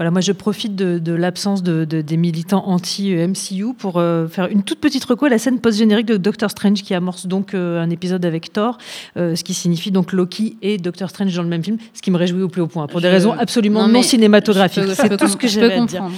Voilà, moi je profite de, l'absence de, des militants anti-MCU pour euh, faire une toute petite reco à la scène post-générique de Doctor Strange qui amorce donc euh, un épisode avec Thor, euh, ce qui signifie donc Loki et Doctor Strange dans le même film, ce qui me réjouit au plus haut point, pour des raisons absolument non, cinématographiques. C'est tout ce que j'ai à dire.